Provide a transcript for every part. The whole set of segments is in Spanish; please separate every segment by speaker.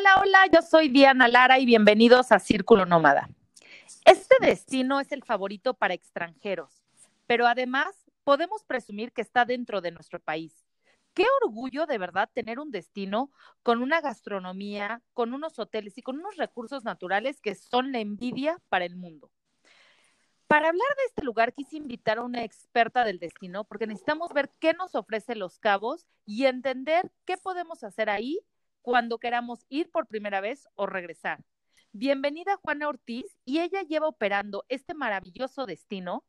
Speaker 1: Hola, hola, yo soy Diana Lara y bienvenidos a Círculo Nómada. Este destino es el favorito para extranjeros, pero además podemos presumir que está dentro de nuestro país. Qué orgullo de verdad tener un destino con una gastronomía, con unos hoteles y con unos recursos naturales que son la envidia para el mundo. Para hablar de este lugar quise invitar a una experta del destino porque necesitamos ver qué nos ofrece Los Cabos y entender qué podemos hacer ahí cuando queramos ir por primera vez o regresar. Bienvenida Juana Ortiz y ella lleva operando este maravilloso destino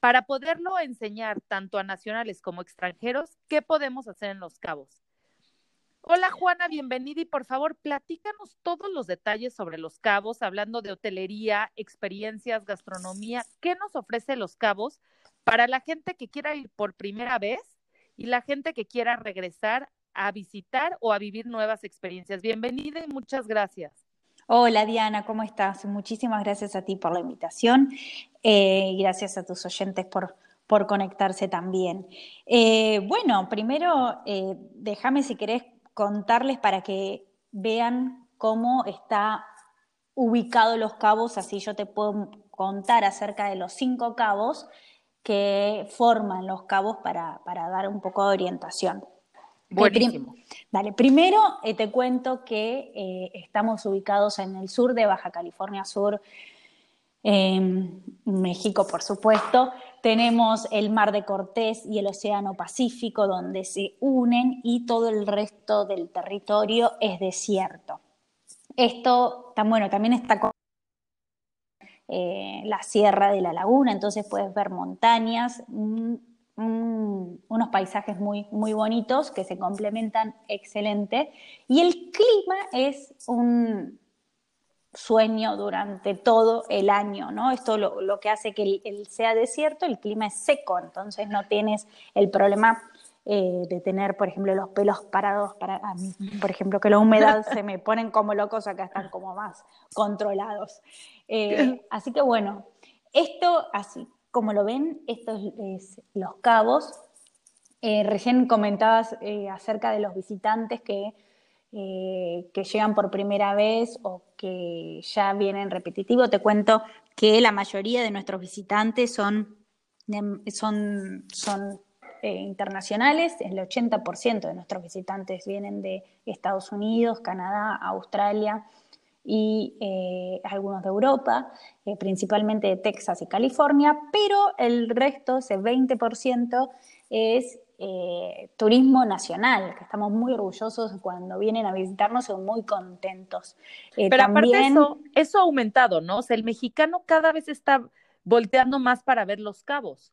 Speaker 1: para poderlo enseñar tanto a nacionales como extranjeros qué podemos hacer en Los Cabos. Hola Juana, bienvenida y por favor platícanos todos los detalles sobre Los Cabos, hablando de hotelería, experiencias, gastronomía, qué nos ofrece Los Cabos para la gente que quiera ir por primera vez y la gente que quiera regresar a visitar o a vivir nuevas experiencias. Bienvenida y muchas gracias.
Speaker 2: Hola Diana, ¿cómo estás? Muchísimas gracias a ti por la invitación eh, y gracias a tus oyentes por, por conectarse también. Eh, bueno, primero eh, déjame si querés contarles para que vean cómo está ubicado los cabos, así yo te puedo contar acerca de los cinco cabos que forman los cabos para, para dar un poco de orientación.
Speaker 1: Buenísimo.
Speaker 2: Dale, primero eh, te cuento que eh, estamos ubicados en el sur de Baja California Sur, México, por supuesto. Tenemos el Mar de Cortés y el Océano Pacífico donde se unen y todo el resto del territorio es desierto. Esto, tan bueno, también está con eh, la Sierra de la Laguna, entonces puedes ver montañas, unos paisajes muy, muy bonitos que se complementan excelente. Y el clima es un sueño durante todo el año, ¿no? Esto lo, lo que hace que el, sea desierto, el clima es seco, entonces no tienes el problema eh, de tener, por ejemplo, los pelos parados para a mí, por ejemplo, que la humedad se me ponen como locos, acá están como más controlados. Eh, así que bueno, esto así, como lo ven, estos es los cabos. Eh, recién comentabas eh, acerca de los visitantes que, eh, que llegan por primera vez o que ya vienen repetitivo. Te cuento que la mayoría de nuestros visitantes son, son, son internacionales, el 80% de nuestros visitantes vienen de Estados Unidos, Canadá, Australia, y eh, algunos de Europa, eh, principalmente de Texas y California, pero el resto, ese 20%, es eh, turismo nacional, que estamos muy orgullosos cuando vienen a visitarnos, son muy contentos.
Speaker 1: pero aparte eso, eso ha aumentado, ¿no? O sea, el mexicano cada vez está volteando más para ver los cabos.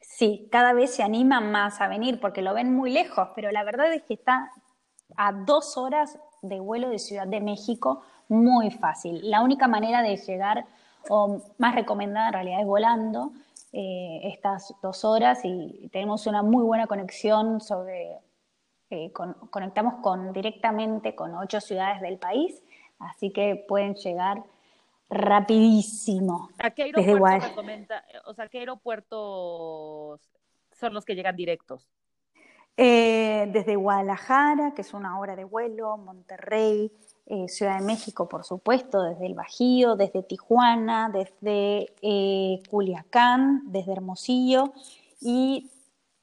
Speaker 2: Sí, cada vez se anima más a venir porque lo ven muy lejos, pero la verdad es que está a dos horas de vuelo de Ciudad de México muy fácil. La única manera de llegar, o más recomendada en realidad, es volando eh, estas dos horas y tenemos una muy buena conexión sobre, eh, conectamos con, directamente con ocho ciudades del país, así que pueden llegar rapidísimo.
Speaker 1: ¿A qué aeropuertos, o sea, ¿qué aeropuertos son los que llegan directos?
Speaker 2: Eh, desde Guadalajara, que es una hora de vuelo, Monterrey, eh, Ciudad de México, por supuesto, desde el Bajío, desde Tijuana, desde eh, Culiacán, desde Hermosillo y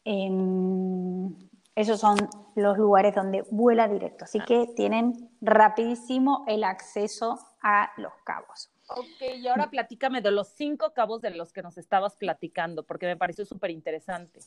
Speaker 2: em, esos son los lugares donde vuela directo. Así que tienen rapidísimo el acceso a los cabos.
Speaker 1: Ok, y ahora platícame de los cinco cabos de los que nos estabas platicando, porque me pareció súper interesante.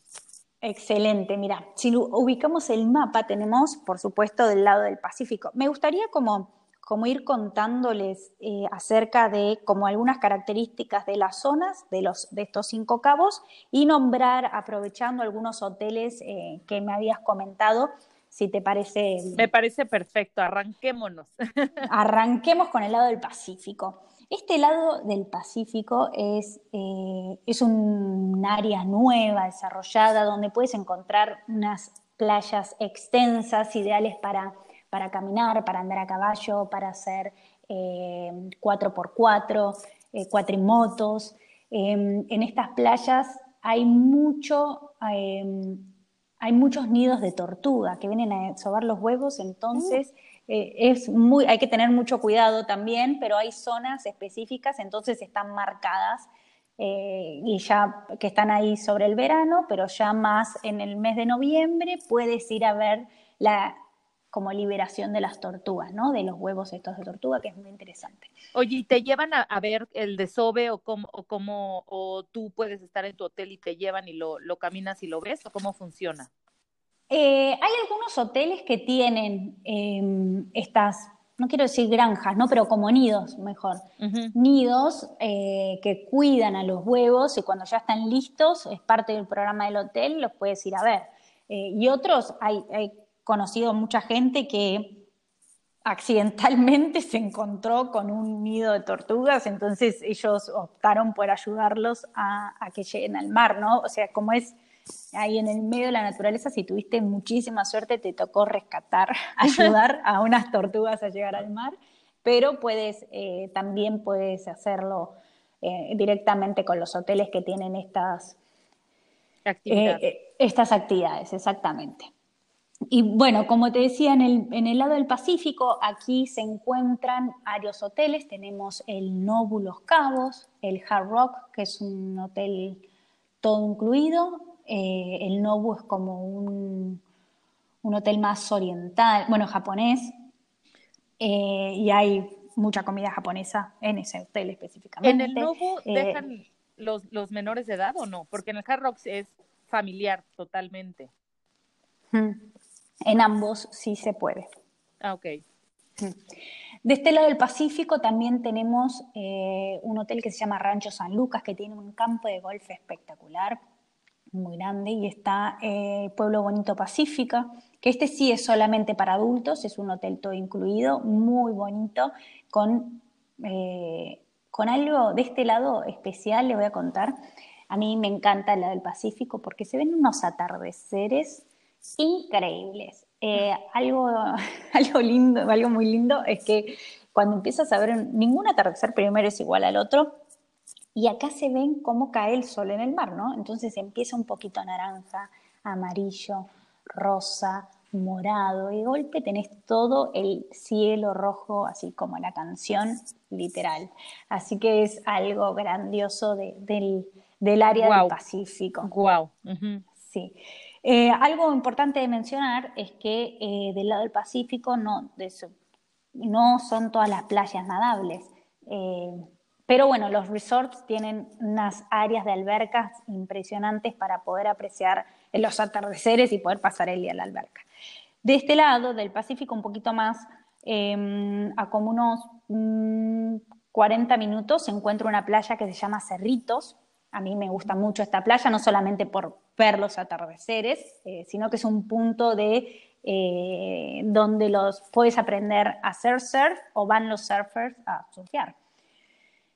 Speaker 2: Excelente, mira, si ubicamos el mapa, tenemos, por supuesto, del lado del Pacífico. Me gustaría como, como ir contándoles eh, acerca de como algunas características de las zonas de, los, de estos cinco cabos y nombrar, aprovechando algunos hoteles eh, que me habías comentado, si te parece.
Speaker 1: Me parece perfecto, arranquémonos.
Speaker 2: Arranquemos con el lado del Pacífico. Este lado del Pacífico es, eh, es un área nueva, desarrollada, donde puedes encontrar unas playas extensas, ideales para, para caminar, para andar a caballo, para hacer 4x4, eh, eh, cuatrimotos. Em, en estas playas hay mucho... Em, hay muchos nidos de tortuga que vienen a sobar los huevos, entonces eh, es muy, hay que tener mucho cuidado también, pero hay zonas específicas, entonces están marcadas eh, y ya que están ahí sobre el verano, pero ya más en el mes de noviembre puedes ir a ver la como liberación de las tortugas, ¿no? De los huevos estos de tortuga, que es muy interesante.
Speaker 1: Oye, ¿y te llevan a, ver el desove o cómo, o cómo, o tú puedes estar en tu hotel y te llevan y lo, lo caminas y lo ves, o cómo funciona?
Speaker 2: Eh, hay algunos hoteles que tienen em, estas no quiero decir granjas, ¿no? Pero como nidos, mejor. Nidos eh, que cuidan a los huevos y cuando ya están listos, es parte del programa del hotel, los puedes ir a ver. Eh, y otros, hay, he conocido mucha gente que accidentalmente se encontró con un nido de tortugas, entonces ellos optaron por ayudarlos a, a que lleguen al mar, ¿no? O sea, como es ahí en el medio de la naturaleza, si tuviste muchísima suerte, te tocó rescatar, ayudar a unas tortugas a llegar al mar, pero puedes, eh, también puedes hacerlo eh, directamente con los hoteles que tienen estas actividades. Eh, estas actividades, exactamente. Y bueno, como te decía, en el, en el, lado del Pacífico, aquí se encuentran varios hoteles. Tenemos el Nobu Los Cabos, el Hard Rock, que es un hotel todo incluido, eh, el Nobu es como un, hotel más oriental, bueno, japonés, eh, y hay mucha comida japonesa en ese hotel específicamente.
Speaker 1: ¿En el Nobu eh, dejan los, menores de edad o no? Porque en el Hard Rocks es familiar totalmente.
Speaker 2: En ambos sí se puede.
Speaker 1: Ah, ok.
Speaker 2: De este lado del Pacífico también tenemos un hotel que se llama Rancho San Lucas, que tiene un campo de golf espectacular muy grande y está eh, Pueblo Bonito Pacífica, que este sí es solamente para adultos, es un hotel todo incluido, muy bonito, con, eh, con algo de este lado especial, le voy a contar. A mí me encanta la del Pacífico porque se ven unos atardeceres increíbles. Eh, algo, algo lindo, algo muy lindo es que cuando empiezas a ver ningún atardecer primero es igual al otro, y acá se ven cómo cae el sol en el mar, ¿no? Entonces empieza un poquito naranja, amarillo, rosa, morado, y de golpe tenés todo el cielo rojo, así como la canción, literal. Así que es algo grandioso del, área del Pacífico.
Speaker 1: Wow.
Speaker 2: Sí. Eh, algo importante de mencionar es que eh, del lado del Pacífico no, no son todas las playas nadables. Eh, pero bueno, los resorts tienen unas áreas de albercas impresionantes para poder apreciar los atardeceres y poder pasar el día en la alberca. De este lado, del Pacífico, un poquito más, em, a como unos 40 mm, minutos, se encuentra una playa que se llama Cerritos. A mí me gusta mucho esta playa, no solamente por ver los atardeceres, eh, sino que es un punto de eh, donde los puedes aprender a hacer surf o van los surfers a surfear.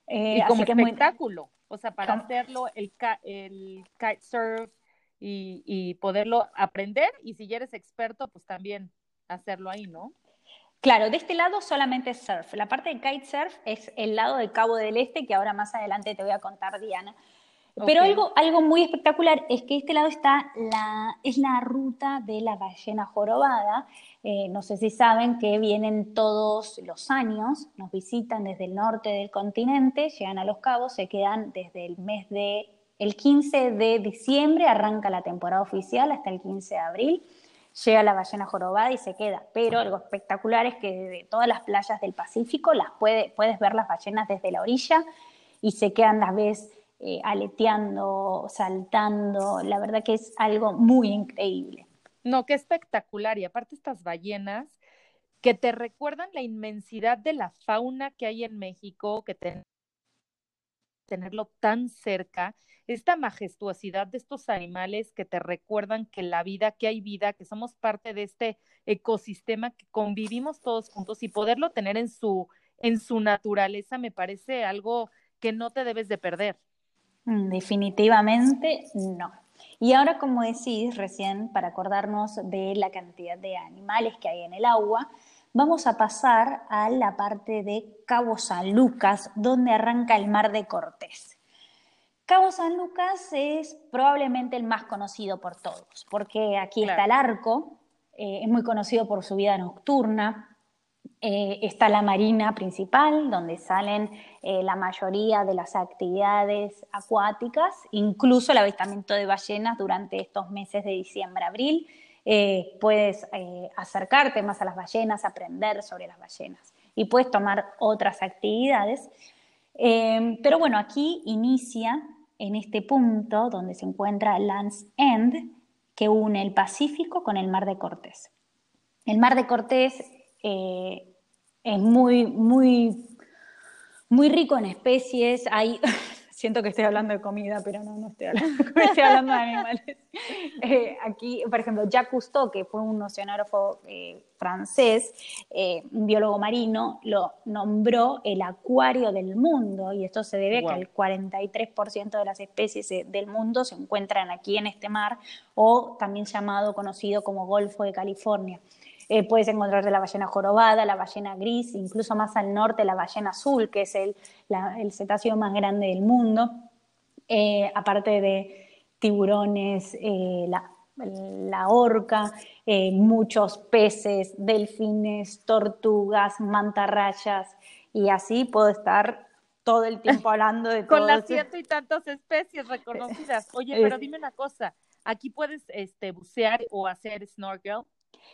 Speaker 1: Eh, y como espectáculo, o sea, para hacerlo el, el kitesurf y, y poderlo aprender y si ya eres experto, pues también hacerlo ahí, ¿no?
Speaker 2: Claro, de este lado solamente surf. La parte de kitesurf es el lado del Cabo del Este, que ahora más adelante te voy a contar, Diana. Pero algo, algo muy espectacular es que este lado está la, es la ruta de la ballena jorobada. Eh, no sé si saben que vienen todos los años, nos visitan desde el norte del continente, llegan a Los Cabos, se quedan desde el mes de, el 15 de diciembre, arranca la temporada oficial hasta el 15 de abril, llega la ballena jorobada y se queda. Pero algo espectacular es que de todas las playas del Pacífico las puede, puedes ver las ballenas desde la orilla y se quedan las ves eh, aleteando, saltando, la verdad que es algo muy increíble.
Speaker 1: No, qué espectacular. Y aparte estas ballenas que te recuerdan la inmensidad de la fauna que hay en México, que tenerlo tan cerca, esta majestuosidad de estos animales que te recuerdan que la vida, que hay vida, que somos parte de este ecosistema, que convivimos todos juntos y poderlo tener en su, en su naturaleza me parece algo que no te debes de perder.
Speaker 2: Mm, definitivamente no. Y ahora, como decís recién, para acordarnos de la cantidad de animales que hay en el agua, vamos a pasar a la parte de Cabo San Lucas, donde arranca el Mar de Cortés. Cabo San Lucas es probablemente el más conocido por todos, porque aquí está el arco, eh, es muy conocido por su vida nocturna, Eh, está la marina principal, donde salen eh, la mayoría de las actividades acuáticas, incluso el avistamiento de ballenas durante estos meses de diciembre-abril. Eh, puedes acercarte más a las ballenas, aprender sobre las ballenas y puedes tomar otras actividades. pero bueno, aquí inicia en este punto donde se encuentra Land's End, que une el Pacífico con el Mar de Cortés. El Mar de Cortés es muy, muy, muy rico en especies. Hay, siento que estoy hablando de comida, pero no, no estoy hablando, estoy hablando de animales. Eh, aquí, por ejemplo, Jacques Cousteau, que fue un oceanógrafo eh, francés, eh, un biólogo marino, lo nombró el acuario del mundo, y esto se debe a que el 43% de las especies del mundo se encuentran aquí en este mar, o también llamado, conocido como Golfo de California. Eh, puedes encontrarte la ballena jorobada, la ballena gris, incluso más al norte la ballena azul, que es el, cetáceo más grande del mundo. Eh, aparte de tiburones, eh, la, orca, muchos peces, delfines, tortugas, mantarrayas, y así puedo estar todo el tiempo hablando de
Speaker 1: Con las ciento y tantas especies reconocidas. Oye, pero dime una cosa, ¿aquí puedes este, bucear o hacer snorkel?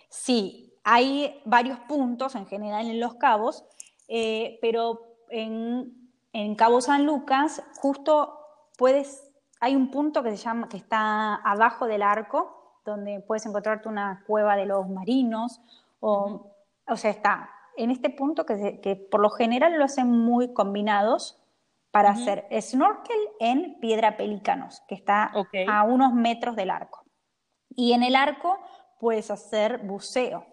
Speaker 2: Sí, hay varios puntos en general en los cabos, eh, pero en, Cabo San Lucas justo puedes, hay un punto que se llama, que está abajo del arco, donde puedes encontrarte una cueva de los marinos, o, o sea, está en este punto que, por lo general lo hacen muy combinados para hacer snorkel en piedra pelícanos, que está a unos metros del arco. Y en el arco puedes hacer buceo,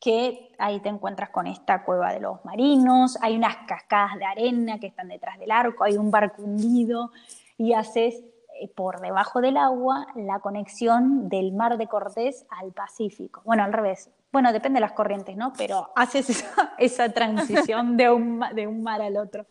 Speaker 2: que ahí te encuentras con esta cueva de los marinos, hay unas cascadas de arena que están detrás del arco, hay un barco hundido y haces eh, por debajo del agua la conexión del mar de Cortés al Pacífico. Bueno, al revés. Bueno, depende de las corrientes, ¿no? Pero haces esa, transición de un, de un mar al otro.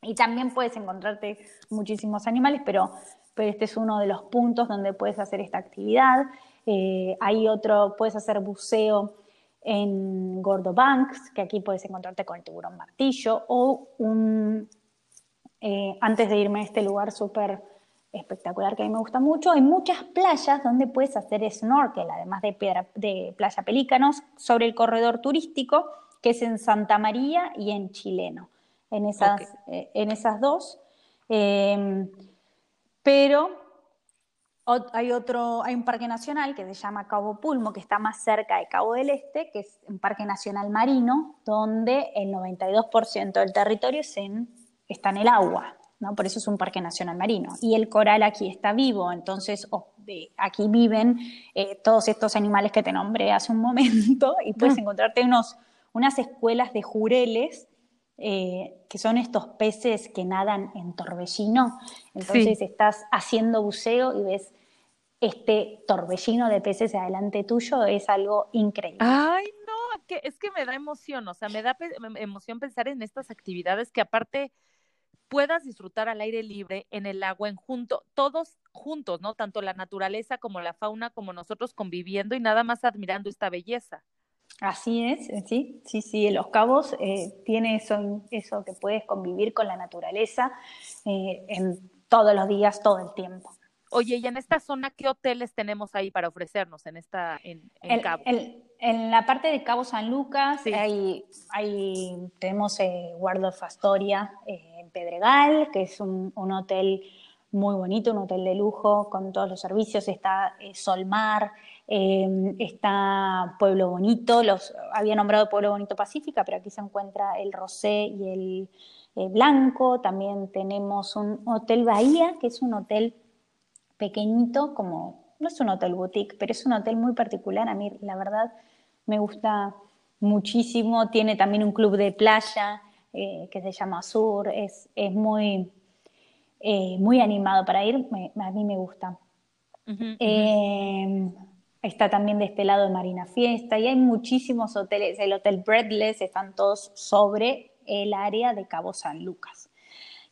Speaker 2: Y también puedes encontrarte muchísimos animales, pero, pero este es uno de los puntos donde puedes hacer esta actividad. Eh, hay otro, puedes hacer buceo en Gordo Banks, que aquí puedes encontrarte con el tiburón martillo, o un, eh, antes de irme a este lugar súper espectacular que a mí me gusta mucho, hay muchas playas donde puedes hacer snorkel, además de, piedra, de Playa Pelícanos, sobre el corredor turístico, que es en Santa María y en Chileno, en esas, eh, en esas dos. pero hay otro, hay un parque nacional que se llama Cabo Pulmo, que está más cerca de Cabo del Este, que es un parque nacional marino, donde el 92% del territorio está en el agua, ¿no? Por eso es un parque nacional marino. Y el coral aquí está vivo, entonces aquí viven eh, todos estos animales que te nombré hace un momento, y puedes ah. encontrarte unos, unas escuelas de jureles eh, que son estos peces que nadan en torbellino. Entonces estás haciendo buceo y ves este torbellino de peces adelante tuyo, es algo increíble.
Speaker 1: Ay, no, que, es que me da emoción, o sea, me da emoción pensar en estas actividades que aparte puedas disfrutar al aire libre, en el agua, en junto, todos juntos, ¿no? Tanto la naturaleza como la fauna, como nosotros conviviendo y nada más admirando esta belleza.
Speaker 2: Así es, sí, sí, sí. Los Cabos eh, tiene eso, eso que puedes convivir con la naturaleza eh, en todos los días, todo el tiempo.
Speaker 1: Oye, y en esta zona, ¿qué hoteles tenemos ahí para ofrecernos en esta, en, en Cabo?
Speaker 2: en la parte de Cabo San Lucas, hay, tenemos eh, Waldorf Astoria en Pedregal, que es un, un, hotel muy bonito, un hotel de lujo con todos los servicios. Está Solmar, Em, está Pueblo Bonito, los había nombrado Pueblo Bonito Pacífica, pero aquí se encuentra el Rosé y el eh, Blanco. También tenemos un Hotel Bahía, que es un hotel pequeñito, como no es un hotel boutique, pero es un hotel muy particular. A mí, la verdad, me gusta muchísimo. Tiene también un club de playa eh, que se llama Sur. Es, es muy, eh, muy animado para ir. a mí me gusta. Em, Está también de este lado de Marina Fiesta y hay muchísimos hoteles. El Hotel Breadless están todos sobre el área de Cabo San Lucas.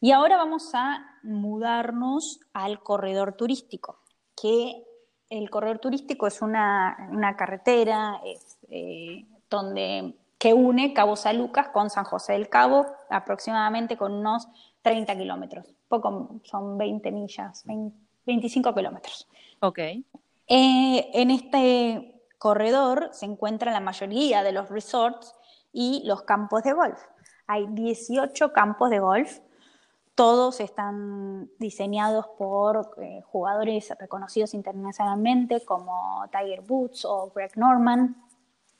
Speaker 2: Y ahora vamos a mudarnos al corredor turístico, que el corredor turístico es una, carretera es, eh, donde que une Cabo San Lucas con San José del Cabo, aproximadamente con unos 30 kilómetros. Poco, son 20 millas, 25 kilómetros.
Speaker 1: Ok.
Speaker 2: Eh, en este corredor se encuentra la mayoría de los resorts y los campos de golf. Hay 18 campos de golf, todos están diseñados por eh, jugadores reconocidos internacionalmente como Tiger Woods o Greg Norman,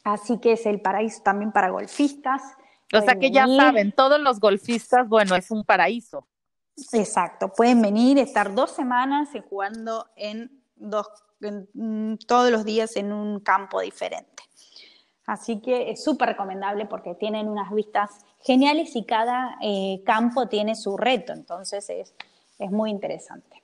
Speaker 2: Así que es el paraíso también para golfistas.
Speaker 1: O sea que ya saben, todos los golfistas, bueno, es un paraíso.
Speaker 2: Exacto, pueden venir, estar dos semanas jugando en dos, mm, todos los días en un campo diferente. Así que es súper recomendable porque tienen unas vistas geniales y cada eh, campo tiene su reto, entonces es, es muy interesante.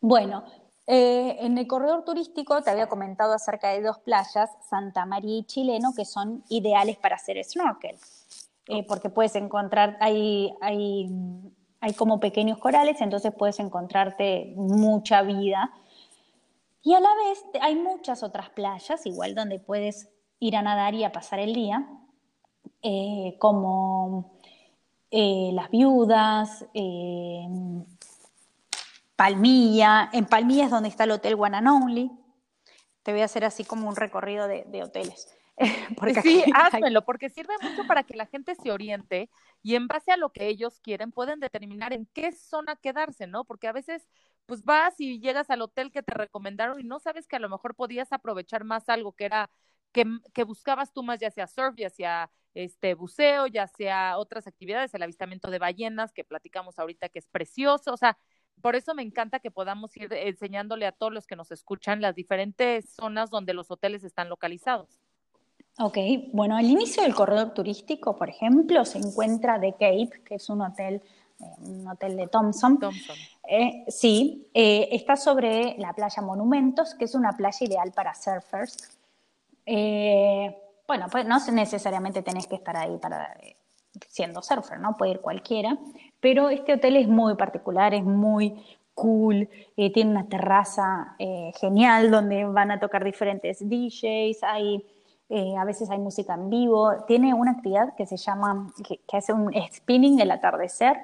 Speaker 2: Bueno, eh, en el corredor turístico te había comentado acerca de dos playas, Santa María y Chileno, que son ideales para hacer snorkel, eh, porque puedes encontrar, hay, hay, hay como pequeños corales, entonces puedes encontrarte mucha vida. Y a la vez hay muchas otras playas, igual donde puedes ir a nadar y a pasar el día, eh, como Las Viudas, Palmilla, en Palmilla es donde está el Hotel One and Only. Te voy a hacer así como un recorrido de, hoteles.
Speaker 1: porque sí, házmelo, porque sirve mucho para que la gente se oriente y en base a lo que ellos quieren pueden determinar en qué zona quedarse, ¿no? Porque a veces pues vas y llegas al hotel que te recomendaron y no sabes que a lo mejor podías aprovechar más algo que era que, que buscabas tú más, ya sea surf, ya sea este buceo, ya sea otras actividades, el avistamiento de ballenas que platicamos ahorita que es precioso, o sea, por eso me encanta que podamos ir enseñándole a todos los que nos escuchan las diferentes zonas donde los hoteles están localizados.
Speaker 2: Ok, bueno, al inicio del corredor turístico, por ejemplo, se encuentra The Cape, que es un hotel, eh, un hotel de Thompson.
Speaker 1: Thompson.
Speaker 2: Eh, sí, eh, está sobre la playa Monumentos, que es una playa ideal para surfers. Bueno, pues no necesariamente tenés que estar ahí para siendo surfer, ¿no? Puede ir cualquiera, pero este hotel es muy particular, es muy cool, eh, tiene una terraza eh, genial donde van a tocar diferentes DJs, hay, eh, a veces hay música en vivo, tiene una actividad que se llama, que, hace un spinning del atardecer,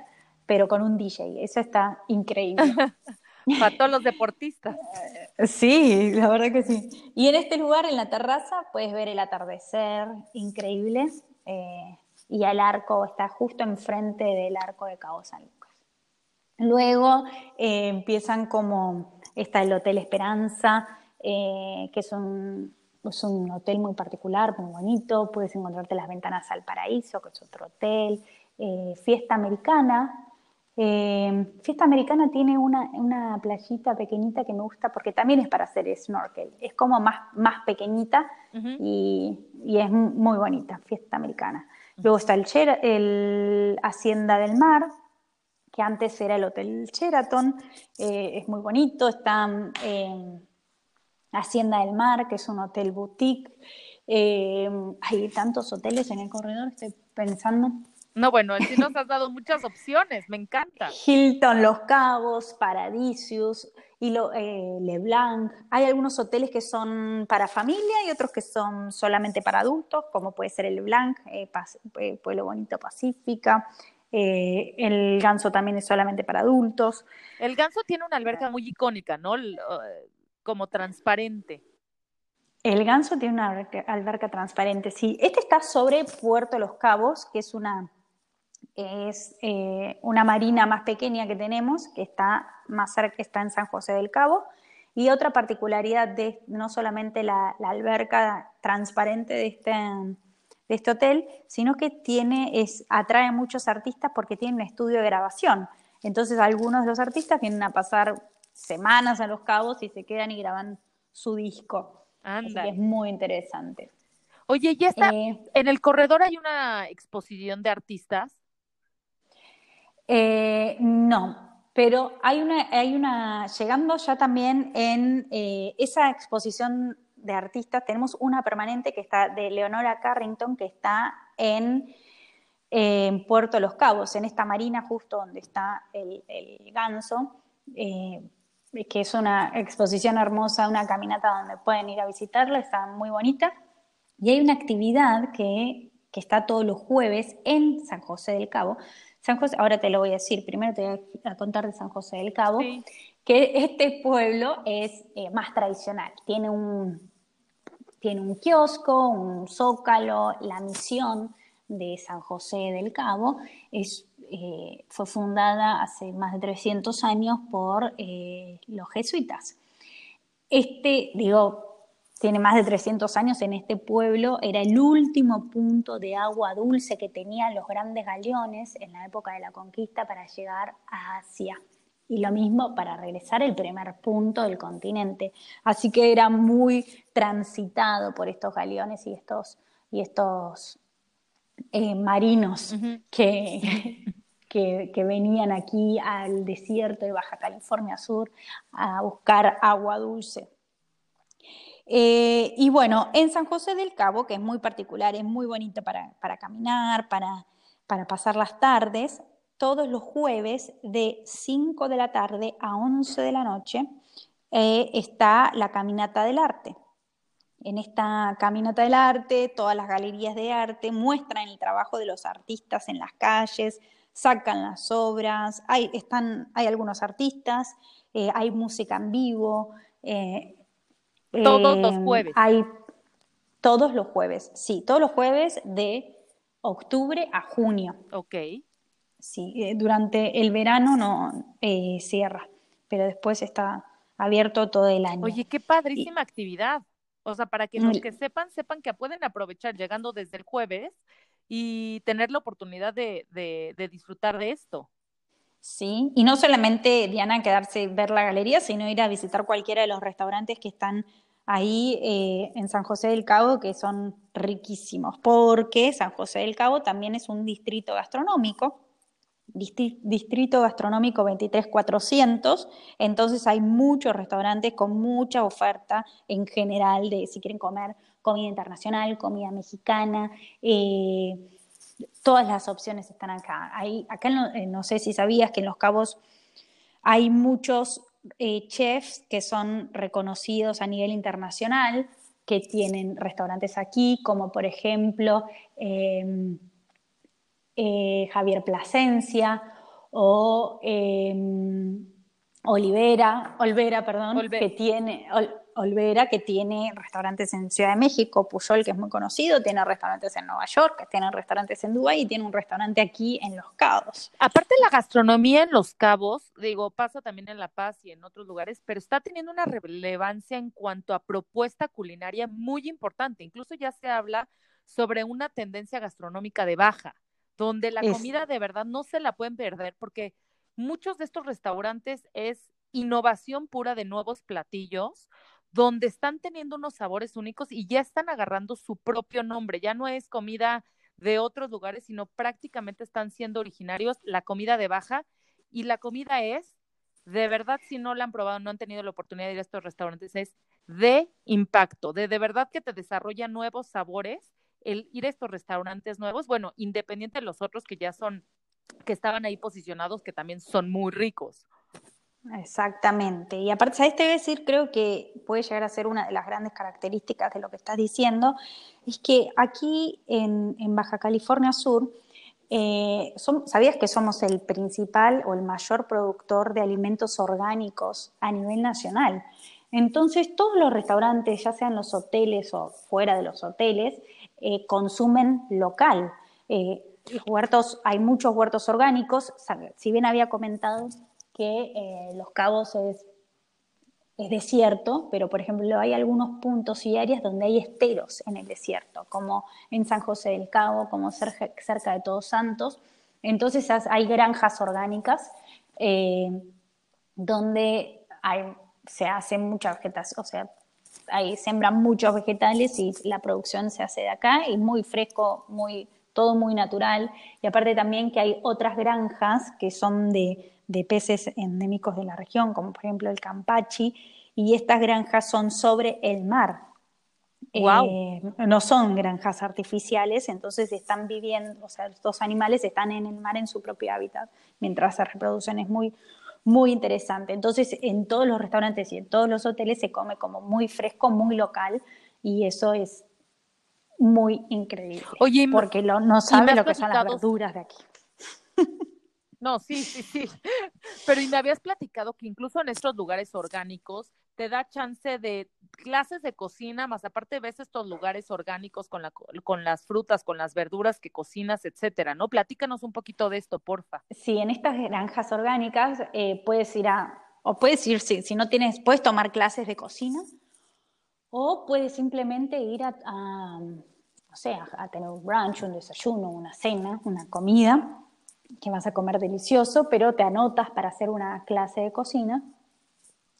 Speaker 2: pero con un DJ, eso está increíble.
Speaker 1: Para todos los deportistas.
Speaker 2: Sí, la verdad que sí. Y en este lugar, en la terraza, puedes ver el atardecer increíble y el arco está justo enfrente del arco de Cabo San Lucas. Luego eh, empiezan como, está el Hotel Esperanza, eh, que es un, hotel muy particular, muy bonito, puedes encontrarte las ventanas al paraíso, que es otro hotel, eh, Fiesta Americana. Fiesta Americana tiene una, playita pequeñita que me gusta porque también es para hacer snorkel. Es como más, más pequeñita y, y, es muy bonita, Fiesta Americana. Luego está el, el Hacienda del Mar, que antes era el Hotel Sheraton, eh, es muy bonito, está eh, Hacienda del Mar, que es un hotel boutique. Eh, hay tantos hoteles en el corredor, estoy pensando.
Speaker 1: No, bueno, sí nos has dado muchas opciones, me encanta.
Speaker 2: Hilton Los Cabos, Paradisius, y lo, eh, LeBlanc. Hay algunos hoteles que son para familia y otros que son solamente para adultos, como puede ser el LeBlanc, eh, eh, Pueblo Bonito Pacífica. el Ganso también es solamente para adultos.
Speaker 1: El Ganso tiene una alberca muy icónica, ¿no? Como transparente.
Speaker 2: El Ganso tiene una alberca, alberca transparente, sí. Este está sobre Puerto Los Cabos, que es una es eh, una marina más pequeña que tenemos, que está más cerca, está en San José del Cabo. Y otra particularidad de no solamente la, alberca transparente de este, de este hotel, sino que tiene, es, atrae a muchos artistas porque tiene un estudio de grabación. Entonces algunos de los artistas vienen a pasar semanas a los cabos y se quedan y graban su disco. Anda. es muy interesante.
Speaker 1: Oye, ya está. Eh, en el corredor hay una exposición de artistas.
Speaker 2: Eh, no, pero hay una, hay una, llegando ya también en eh, esa exposición de artistas, tenemos una permanente que está de Leonora Carrington, que está en, Puerto Los Cabos, en esta marina justo donde está el, ganso, eh, que es una exposición hermosa, una caminata donde pueden ir a visitarla, está muy bonita. Y hay una actividad que, que está todos los jueves en San José del Cabo. San José, ahora te lo voy a decir, primero te voy a contar de San José del Cabo, que este pueblo es eh, más tradicional, tiene un, tiene un kiosco, un zócalo, la misión de San José del Cabo. Es, eh, fue fundada hace más de 300 años por eh, los jesuitas. Este, digo, tiene más de 300 años en este pueblo, era el último punto de agua dulce que tenían los grandes galeones en la época de la conquista para llegar a Asia. Y lo mismo para regresar el primer punto del continente. Así que era muy transitado por estos galeones y estos, y estos eh, marinos que, que, que venían aquí al desierto de Baja California Sur a buscar agua dulce. Eh, y bueno, en San José del Cabo, que es muy particular, es muy bonito para, caminar, para, pasar las tardes, todos los jueves de 5 de la tarde a 11 de la noche eh, está la Caminata del Arte. En esta Caminata del Arte, todas las galerías de arte muestran el trabajo de los artistas en las calles, sacan las obras, hay, están, hay algunos artistas, eh, hay música en vivo,
Speaker 1: todos los em, jueves.
Speaker 2: Hay todos los jueves, sí, todos los jueves de octubre a junio.
Speaker 1: Ok.
Speaker 2: Sí, eh, durante el verano no eh, cierra, pero después está abierto todo el año.
Speaker 1: Oye, qué padrísima actividad. O sea, para que los que sepan, sepan que pueden aprovechar llegando desde el jueves y tener la oportunidad de, de, de disfrutar de esto.
Speaker 2: Sí, y no solamente, Diana, quedarse ver la galería, sino ir a visitar cualquiera de los restaurantes que están ahí eh, en San José del Cabo, que son riquísimos, porque San José del Cabo también es un distrito gastronómico, distrito gastronómico 23400, entonces hay muchos restaurantes con mucha oferta en general de si quieren comer comida internacional, comida mexicana, eh, todas las opciones están acá. acá eh, no, sé si sabías que en Los Cabos hay muchos eh, chefs que son reconocidos a nivel internacional, que tienen restaurantes aquí, como por ejemplo em, eh, Javier Plasencia o em, Olivera, Olvera, perdón, que tiene, Olvera, que tiene restaurantes en Ciudad de México, Puyol, que es muy conocido, tiene restaurantes en Nueva York, tiene restaurantes en Dubái y tiene un restaurante aquí en Los Cabos.
Speaker 1: Aparte la gastronomía en Los Cabos, digo, pasa también en La Paz y en otros lugares, pero está teniendo una relevancia en cuanto a propuesta culinaria muy importante. Incluso ya se habla sobre una tendencia gastronómica de baja, donde la comida de verdad no se la pueden perder porque muchos de estos restaurantes es innovación pura de nuevos platillos donde están teniendo unos sabores únicos y ya están agarrando su propio nombre. Ya no es comida de otros lugares, sino prácticamente están siendo originarios la comida de baja y la comida es, de verdad, si no la han probado, no han tenido la oportunidad de ir a estos restaurantes, es de impacto, de de verdad que te desarrolla nuevos sabores el ir a estos restaurantes nuevos, bueno, independiente de los otros que ya son, que estaban ahí posicionados, que también son muy ricos.
Speaker 2: Exactamente. Y aparte, ¿sabes? Te decir, creo que puede llegar a ser una de las grandes características de lo que estás diciendo, es que aquí en, Baja California Sur, eh, ¿sabías que somos el principal o el mayor productor de alimentos orgánicos a nivel nacional? Entonces, todos los restaurantes, ya sean los hoteles o fuera de los hoteles, eh, consumen local. Eh, huertos, hay muchos huertos orgánicos, si bien había comentado que eh, Los Cabos es, es desierto, pero por ejemplo hay algunos puntos y áreas donde hay esteros en el desierto, como en San José del Cabo, como cerca, de Todos Santos. Entonces hay granjas orgánicas eh, donde se hace mucha vegetación, o sea, ahí sembran muchos vegetales y la producción se hace de acá y muy fresco, muy todo muy natural. Y aparte también que hay otras granjas que son de de peces endémicos de la región, como por ejemplo el campachi, y estas granjas son sobre el mar. Eh, no son granjas artificiales, entonces están viviendo, o sea, estos animales están en el mar en su propio hábitat mientras se reproducen. Es muy, muy interesante. Entonces, en todos los restaurantes y en todos los hoteles se come como muy fresco, muy local, y eso es muy increíble. Oye, porque no sabe lo que son las verduras de aquí.
Speaker 1: No, sí, sí, sí. Pero y me habías platicado que incluso en estos lugares orgánicos te da chance de clases de cocina, más aparte ves estos lugares orgánicos con, la, con las frutas, con las verduras que cocinas, etcétera, ¿no? Platícanos un poquito de esto, porfa.
Speaker 2: Sí, en estas granjas orgánicas eh, puedes ir a, o puedes ir, si, si, no tienes, puedes tomar clases de cocina, o puedes simplemente ir a, a tener un brunch, un desayuno, una cena, una comida, que vas a comer delicioso, pero te anotas para hacer una clase de cocina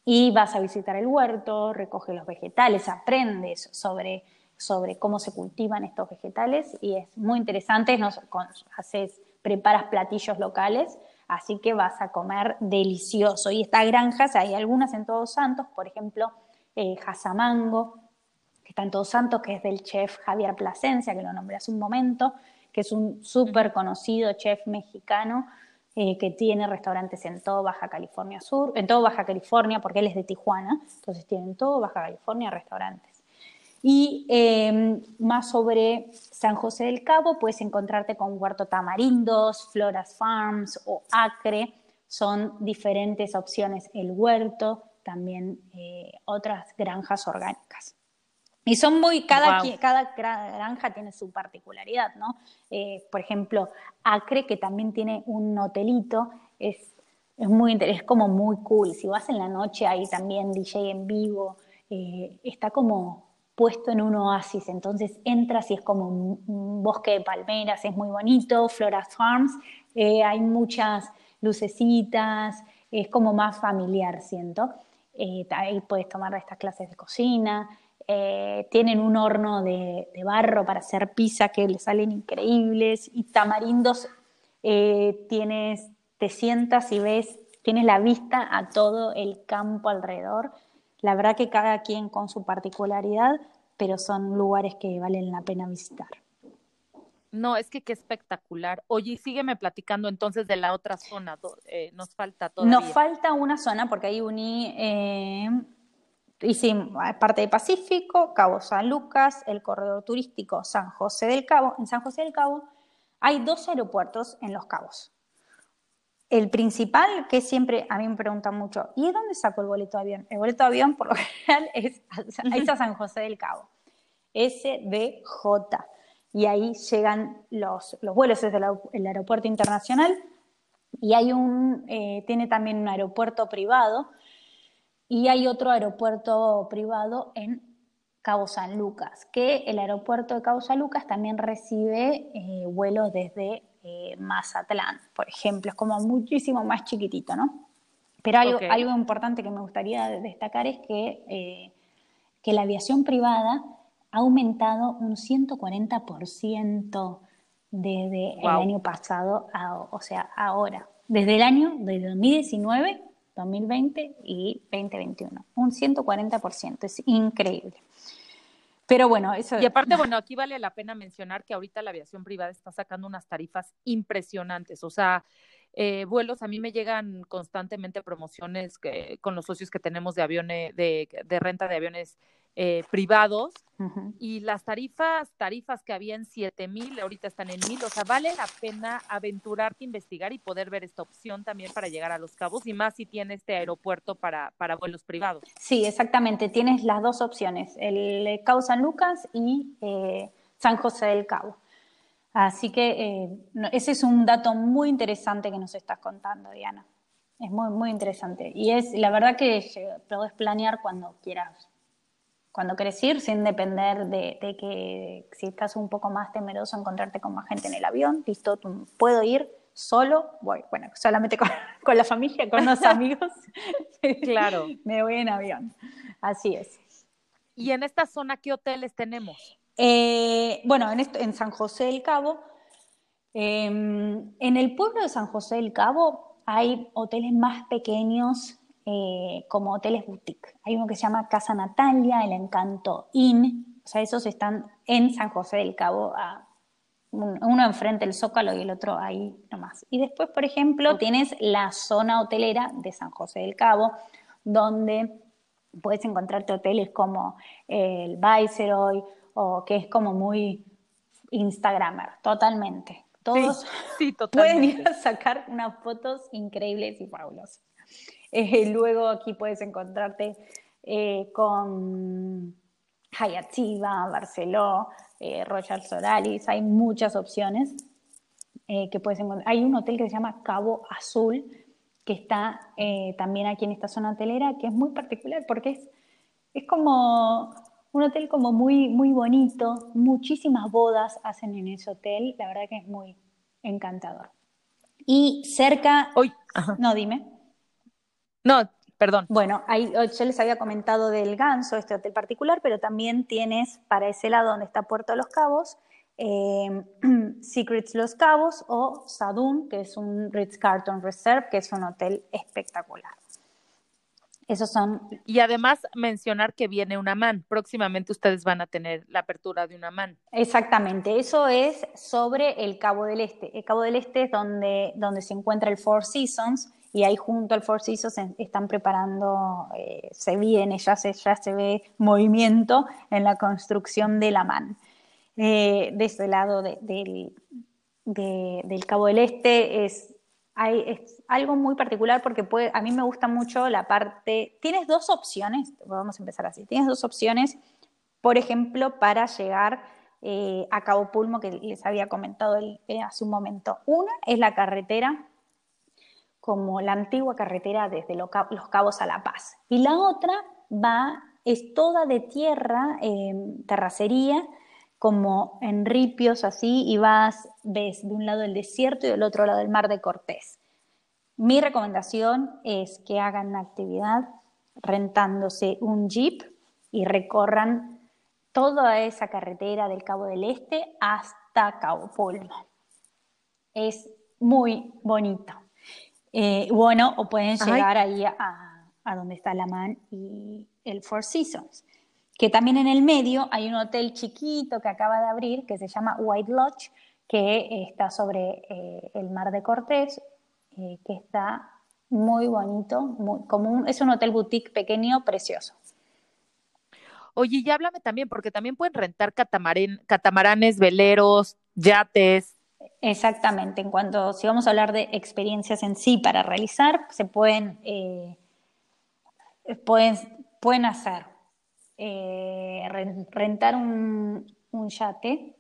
Speaker 2: y vas a visitar el huerto, recoges los vegetales, aprendes sobre, sobre cómo se cultivan estos vegetales y es muy interesante, nos, haces, preparas platillos locales, así que vas a comer delicioso. Y estas granjas, hay algunas en Todos Santos, por ejemplo, eh, Jazamango, que está en Todos Santos, que es del chef Javier Plasencia, que lo nombré hace un momento, que es un súper conocido chef mexicano eh, que tiene restaurantes en todo Baja California Sur, en todo Baja California, porque él es de Tijuana, entonces tienen todo Baja California restaurantes. Y em, más sobre San José del Cabo, puedes encontrarte con Huerto Tamarindos, Floras Farms o Acre, son diferentes opciones el huerto, también eh, otras granjas orgánicas. Y son muy, cada, cada granja tiene su particularidad, ¿no? Eh, por ejemplo, Acre, que también tiene un hotelito, es, es, muy, es como muy cool. Si vas en la noche, hay también DJ en vivo, eh, está como puesto en un oasis, entonces entras y es como un, bosque de palmeras, es muy bonito, Floras Farms, eh, hay muchas lucecitas, es como más familiar, siento. Ahí puedes tomar estas clases de cocina, eh, tienen un horno de, barro para hacer pizza que le salen increíbles y tamarindos eh, tienes, te sientas y ves, tienes la vista a todo el campo alrededor. La verdad que cada quien con su particularidad, pero son lugares que valen la pena visitar.
Speaker 1: No, es que qué espectacular. Oye, sígueme platicando entonces de la otra zona. Eh, nos falta todavía.
Speaker 2: Nos falta una zona porque ahí uní hicimos parte de Pacífico, Cabo San Lucas, el corredor turístico San José del Cabo. En San José del Cabo hay dos aeropuertos en Los Cabos. El principal, que siempre a mí me preguntan mucho, ¿y de dónde saco el boleto de avión? El boleto de avión, por lo general, es, a San José del Cabo. SDJ. Y ahí llegan los, los vuelos desde el aeropuerto internacional. Y hay un, eh, tiene también un aeropuerto privado y hay otro aeropuerto privado en Cabo San Lucas, que el aeropuerto de Cabo San Lucas también recibe eh, vuelos desde eh, Mazatlán, por ejemplo, es como muchísimo más chiquitito, ¿no? Pero algo, algo importante que me gustaría destacar es que, que la aviación privada ha aumentado un 140% desde el año pasado, o sea, ahora. Desde el año, de 2019 2020 y 2021. Un 140%, es increíble. Pero bueno, eso.
Speaker 1: Y aparte, bueno, aquí vale la pena mencionar que ahorita la aviación privada está sacando unas tarifas impresionantes. O sea, eh, vuelos, a mí me llegan constantemente promociones que, con los socios que tenemos de aviones, de, de renta de aviones eh, privados y las tarifas, tarifas que había en 7 mil, ahorita están en mil, o sea, vale la pena aventurarte, investigar y poder ver esta opción también para llegar a Los Cabos y más si tiene este aeropuerto para, para vuelos privados.
Speaker 2: Sí, exactamente, tienes las dos opciones, el Cabo San Lucas y eh, San José del Cabo. Así que eh, ese es un dato muy interesante que nos estás contando, Diana. Es muy, muy interesante. Y es la verdad que podés planear cuando quieras cuando querés ir sin depender de, que si estás un poco más temeroso encontrarte con más gente en el avión, listo, puedo ir solo, voy, bueno, solamente con, la familia, con los amigos,
Speaker 1: claro,
Speaker 2: me voy en avión, así es.
Speaker 1: ¿Y en esta zona qué hoteles tenemos?
Speaker 2: Eh, bueno, en, en San José del Cabo, em, en el pueblo de San José del Cabo hay hoteles más pequeños eh, como hoteles boutique. Hay uno que se llama Casa Natalia, el Encanto Inn, o sea, esos están en San José del Cabo, uno enfrente del Zócalo y el otro ahí nomás. Y después, por ejemplo, tienes la zona hotelera de San José del Cabo, donde puedes encontrarte hoteles como el Viceroy o que es como muy Instagramer, totalmente. Todos pueden ir a sacar unas fotos increíbles y fabulosas. Eh, luego aquí puedes encontrarte eh, con Hayativa, Barceló, eh, Royal Solaris, hay muchas opciones que puedes encontrar. Hay un hotel que se llama Cabo Azul, que está también aquí en esta zona hotelera, que es muy particular porque es, es como un hotel como muy, muy bonito, muchísimas bodas hacen en ese hotel, la verdad que es muy encantador. Y cerca...
Speaker 1: Hoy,
Speaker 2: no, dime.
Speaker 1: No, perdón.
Speaker 2: Bueno, ahí, yo les había comentado del Ganso, este hotel particular, pero también tienes para ese lado donde está Puerto de los Cabos, eh, Secrets Los Cabos o Sadun, que es un Ritz Carlton Reserve, que es un hotel espectacular. Esos son.
Speaker 1: Y además mencionar que viene una MAN. Próximamente ustedes van a tener la apertura de una MAN.
Speaker 2: Exactamente. Eso es sobre el Cabo del Este. El Cabo del Este es donde, donde se encuentra el Four Seasons y ahí junto al Four Seasons están preparando, eh, se viene, ya se, ya se ve movimiento en la construcción de la MAN. Eh, de ese lado del, del Cabo del Este es hay, es algo muy particular porque a mí me gusta mucho la parte, tienes dos opciones, vamos a empezar así, tienes dos opciones, por ejemplo, para llegar eh, a Cabo Pulmo, que les había comentado eh, hace un momento. Una es la carretera, como la antigua carretera desde Los Cabos a La Paz, y la otra va, es toda de tierra, em, terracería, como en ripios así y vas, ves de un lado el desierto y del otro lado el mar de Cortés. Mi recomendación es que hagan una actividad rentándose un jeep y recorran toda esa carretera del Cabo del Este hasta Cabo Polvo. Es muy bonito. Eh, bueno, o pueden llegar ahí a, a donde está la Man y el Four Seasons que también en el medio hay un hotel chiquito que acaba de abrir que se llama White Lodge, que está sobre eh, el mar de Cortés, eh, que está muy bonito, muy, como es un hotel boutique pequeño, precioso.
Speaker 1: Oye, y háblame también, porque también pueden rentar catamaranes, veleros, yates.
Speaker 2: Exactamente, en cuanto, si vamos a hablar de experiencias en sí para realizar, se pueden, eh, pueden, pueden hacer eh, rentar un, yate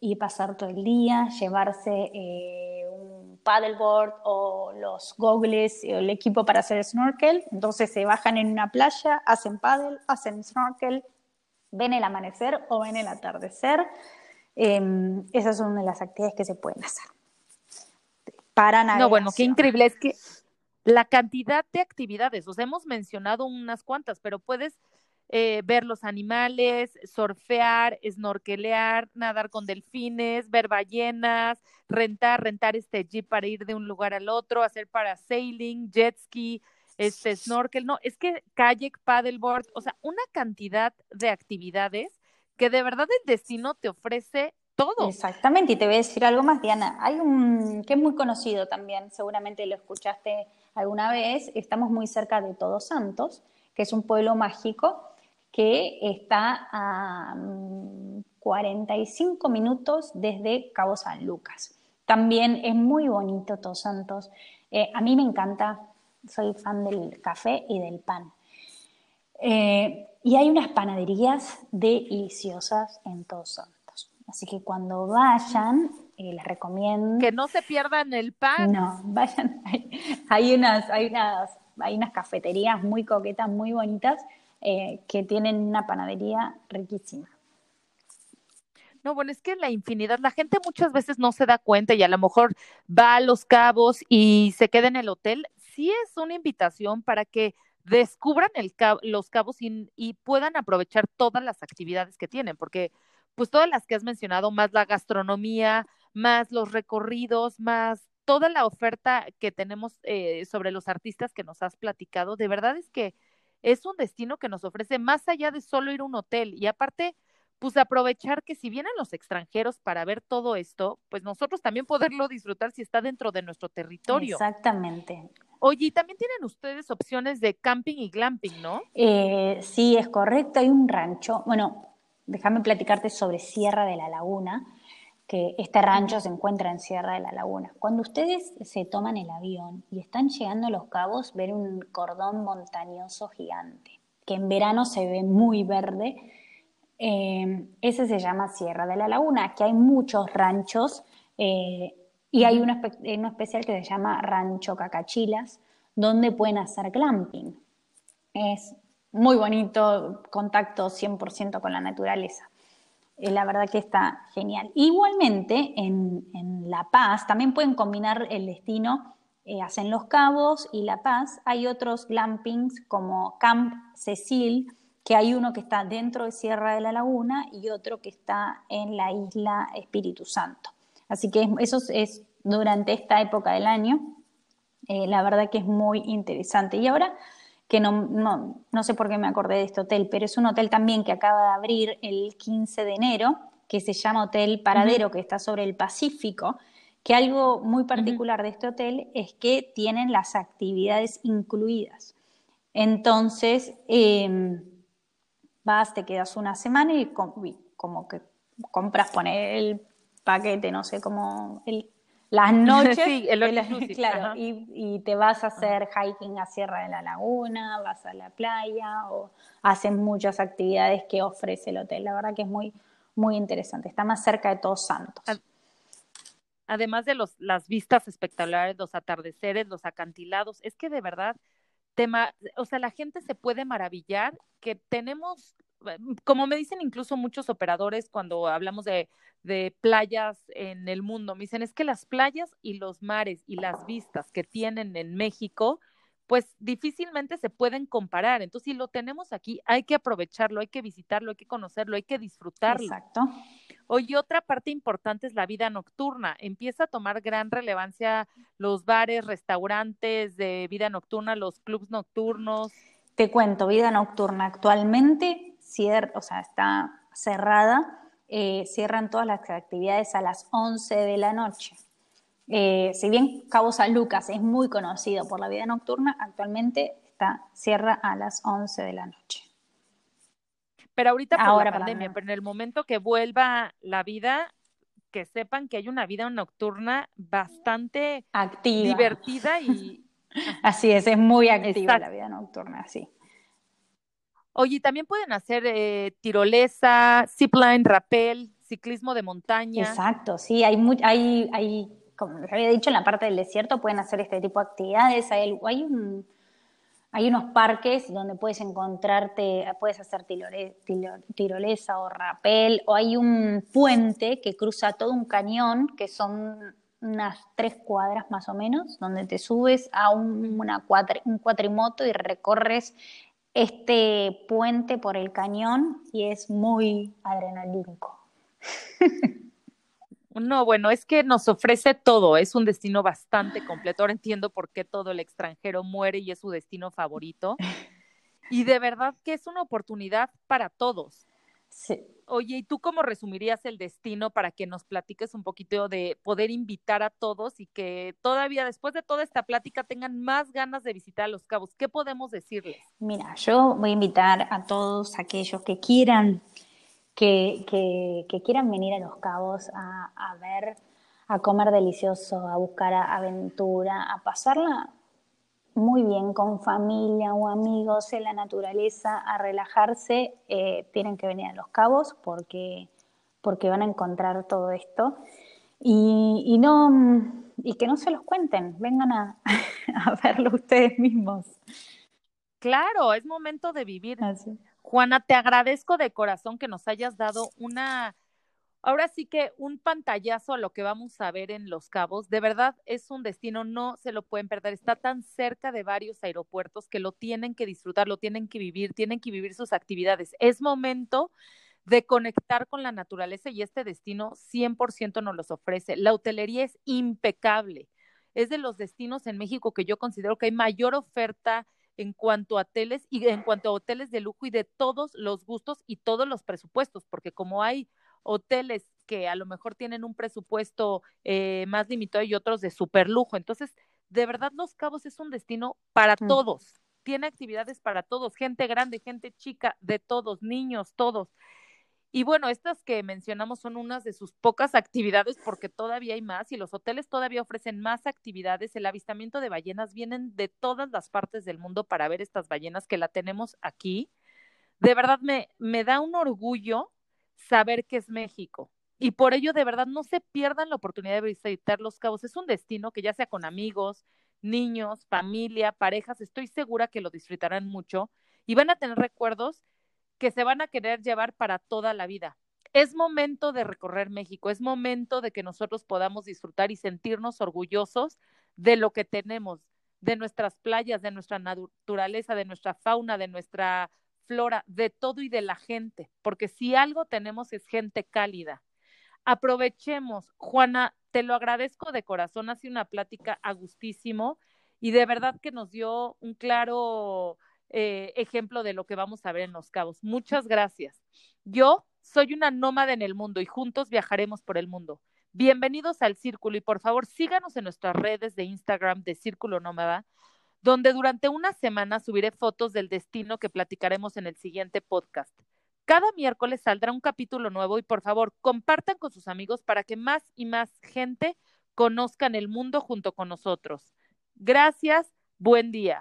Speaker 2: y pasar todo el día, llevarse eh, un paddleboard o los goggles o el equipo para hacer snorkel. Entonces se bajan en una playa, hacen paddle, hacen snorkel, ven el amanecer o ven el atardecer. Em, esas son de las actividades que se pueden hacer.
Speaker 1: Para No, bueno, qué increíble es que la cantidad de actividades, os hemos mencionado unas cuantas, pero puedes eh, ver los animales, surfear, snorkelear, nadar con delfines, ver ballenas, rentar, rentar este jeep para ir de un lugar al otro, hacer parasailing, jet ski, este snorkel, no, es que kayak, paddleboard, o sea, una cantidad de actividades que de verdad el destino te ofrece todo.
Speaker 2: Exactamente, y te voy a decir algo más, Diana. Hay un que es muy conocido también, seguramente lo escuchaste alguna vez, estamos muy cerca de Todos Santos, que es un pueblo mágico que está a 45 mm, minutos desde Cabo San Lucas. También es muy bonito Todos Santos. Eh, a mí me encanta, soy fan del café y del pan. Eh, y hay unas panaderías deliciosas en Todos Santos. Así que cuando vayan, eh, les recomiendo...
Speaker 1: Que no se pierdan el pan.
Speaker 2: No, vayan. Hay, unas, hay, unas, hay unas cafeterías muy coquetas, muy bonitas, eh, que tienen una panadería riquísima.
Speaker 1: No, bueno, es que la infinidad, la gente muchas veces no se da cuenta y a lo mejor va a los cabos y se queda en el hotel. Sí es una invitación para que descubran el los cabos y, y, puedan aprovechar todas las actividades que tienen, porque pues todas las que has mencionado, más la gastronomía, más los recorridos, más toda la oferta que tenemos eh, sobre los artistas que nos has platicado, de verdad es que es un destino que nos ofrece más allá de solo ir a un hotel y aparte, pues aprovechar que si vienen los extranjeros para ver todo esto, pues nosotros también poderlo disfrutar si está dentro de nuestro territorio.
Speaker 2: Exactamente.
Speaker 1: Oye, y también tienen ustedes opciones de camping y glamping, ¿no?
Speaker 2: Eh, sí, es correcto. Hay un rancho. Bueno, déjame platicarte sobre Sierra de la Laguna, que este rancho se encuentra en Sierra de la Laguna. Cuando ustedes se toman el avión y están llegando a Los Cabos, ven un cordón montañoso gigante, que en verano se ve muy verde. Eh, ese se llama Sierra de la Laguna, que hay muchos ranchos eh, y hay uno, especial que se llama Rancho Cacachilas, donde pueden hacer glamping. Es muy bonito, contacto 100% con la naturaleza. Eh, la verdad que está genial. Igualmente, en, La Paz también pueden combinar el destino, eh, hacen Los Cabos y La Paz. Hay otros glampings como Camp Cecil, que hay uno que está dentro de Sierra de la Laguna y otro que está en la isla Espíritu Santo. Así que eso es durante esta época del año. Eh, la verdad que es muy interesante. Y ahora que no, no, sé por qué me acordé de este hotel, pero es un hotel también que acaba de abrir el 15 de enero, que se llama Hotel Paradero, que está sobre el Pacífico, que algo muy particular de este hotel es que tienen las actividades incluidas. Entonces, em, vas, te quedas una semana y como que compras, poner el paquete, no sé, como el las noches, sí, claro, y, te vas a hacer hiking a Sierra de la Laguna, vas a la playa o hacen muchas actividades que ofrece el hotel. La verdad que es muy, muy interesante. Está más cerca de Todos Santos.
Speaker 1: Además de los, las vistas espectaculares, los atardeceres, los acantilados, es que de verdad, tema, o sea, la gente se puede maravillar que tenemos como me dicen incluso muchos operadores cuando hablamos de de playas en el mundo. Me dicen, es que las playas y los mares y las vistas que tienen en México, pues difícilmente se pueden comparar. Entonces, si lo tenemos aquí, hay que aprovecharlo, hay que visitarlo, hay que conocerlo, hay que disfrutarlo.
Speaker 2: Exacto.
Speaker 1: Oye, otra parte importante es la vida nocturna. Empieza a tomar gran relevancia los bares, restaurantes de vida nocturna, los clubs nocturnos.
Speaker 2: Te cuento, vida nocturna actualmente, o sea, está cerrada eh, cierran todas las actividades a las 11 de la noche. Eh, si bien Cabo San Lucas es muy conocido por la vida nocturna, actualmente está, cierra a las 11 de la noche.
Speaker 1: Pero ahorita por Ahora, la pandemia, pero en el momento que vuelva la vida, que sepan que hay una vida nocturna bastante
Speaker 2: activa,
Speaker 1: divertida y
Speaker 2: así es, es muy activa la vida nocturna, sí.
Speaker 1: Oye, también pueden hacer eh, tirolesa, zipline, rappel, ciclismo de montaña.
Speaker 2: Exacto, sí, hay, muy, hay, hay, como les había dicho, en la parte del desierto pueden hacer este tipo de actividades. Hay, hay, un, hay unos parques donde puedes encontrarte, puedes hacer tirolesa o rappel, o hay un puente que cruza todo un cañón, que son unas tres cuadras más o menos, donde te subes a un, una un cuatrimoto y recorres este puente por el cañón y es muy adrenalínico.
Speaker 1: No, bueno, es que nos ofrece todo, es un destino bastante completo. Ahora entiendo por qué todo el extranjero muere y es su destino favorito. Y de verdad que es una oportunidad para todos.
Speaker 2: Sí.
Speaker 1: Oye, ¿y tú cómo resumirías el destino para que nos platiques un poquito de poder invitar a todos y que todavía después de toda esta plática tengan más ganas de visitar Los Cabos? ¿Qué podemos decirles?
Speaker 2: Mira, yo voy a invitar a todos aquellos que quieran, que, que, quieran venir a Los Cabos a, a ver, a comer delicioso, a buscar aventura, a pasarla muy bien con familia o amigos en la naturaleza a relajarse, eh, tienen que venir a Los Cabos porque, porque van a encontrar todo esto. Y, no, y que no se los cuenten, vengan a, a verlo ustedes mismos.
Speaker 1: Claro, es momento de vivir. Juana, te agradezco de corazón que nos hayas dado una Ahora sí que un pantallazo a lo que vamos a ver en Los Cabos. De verdad es un destino, no se lo pueden perder. Está tan cerca de varios aeropuertos que lo tienen que disfrutar, lo tienen que vivir, tienen que vivir sus actividades. Es momento de conectar con la naturaleza y este destino 100% nos los ofrece. La hotelería es impecable. Es de los destinos en México que yo considero que hay mayor oferta en cuanto a hoteles y en cuanto a hoteles de lujo y de todos los gustos y todos los presupuestos, porque como hay hoteles que a lo mejor tienen un presupuesto eh, más limitado y otros de super lujo. Entonces, de verdad, Los Cabos es un destino para mm. todos. Tiene actividades para todos, gente grande, gente chica, de todos, niños, todos. Y bueno, estas que mencionamos son unas de sus pocas actividades porque todavía hay más y los hoteles todavía ofrecen más actividades. El avistamiento de ballenas vienen de todas las partes del mundo para ver estas ballenas que la tenemos aquí. De verdad me, me da un orgullo saber que es México. Y por ello, de verdad, no se pierdan la oportunidad de visitar Los Cabos. Es un destino que ya sea con amigos, niños, familia, parejas, estoy segura que lo disfrutarán mucho y van a tener recuerdos que se van a querer llevar para toda la vida. Es momento de recorrer México, es momento de que nosotros podamos disfrutar y sentirnos orgullosos de lo que tenemos, de nuestras playas, de nuestra naturaleza, de nuestra fauna, de nuestra flora, de todo y de la gente, porque si algo tenemos es gente cálida. Aprovechemos, Juana, te lo agradezco de corazón, ha sido una plática a gustísimo y de verdad que nos dio un claro eh, ejemplo de lo que vamos a ver en Los Cabos. Muchas gracias. Yo soy una nómada en el mundo y juntos viajaremos por el mundo. Bienvenidos al Círculo y por favor síganos en nuestras redes de Instagram de Círculo Nómada, donde durante una semana subiré fotos del destino que platicaremos en el siguiente podcast. Cada miércoles saldrá un capítulo nuevo y por favor compartan con sus amigos para que más y más gente conozcan el mundo junto con nosotros. Gracias, buen día.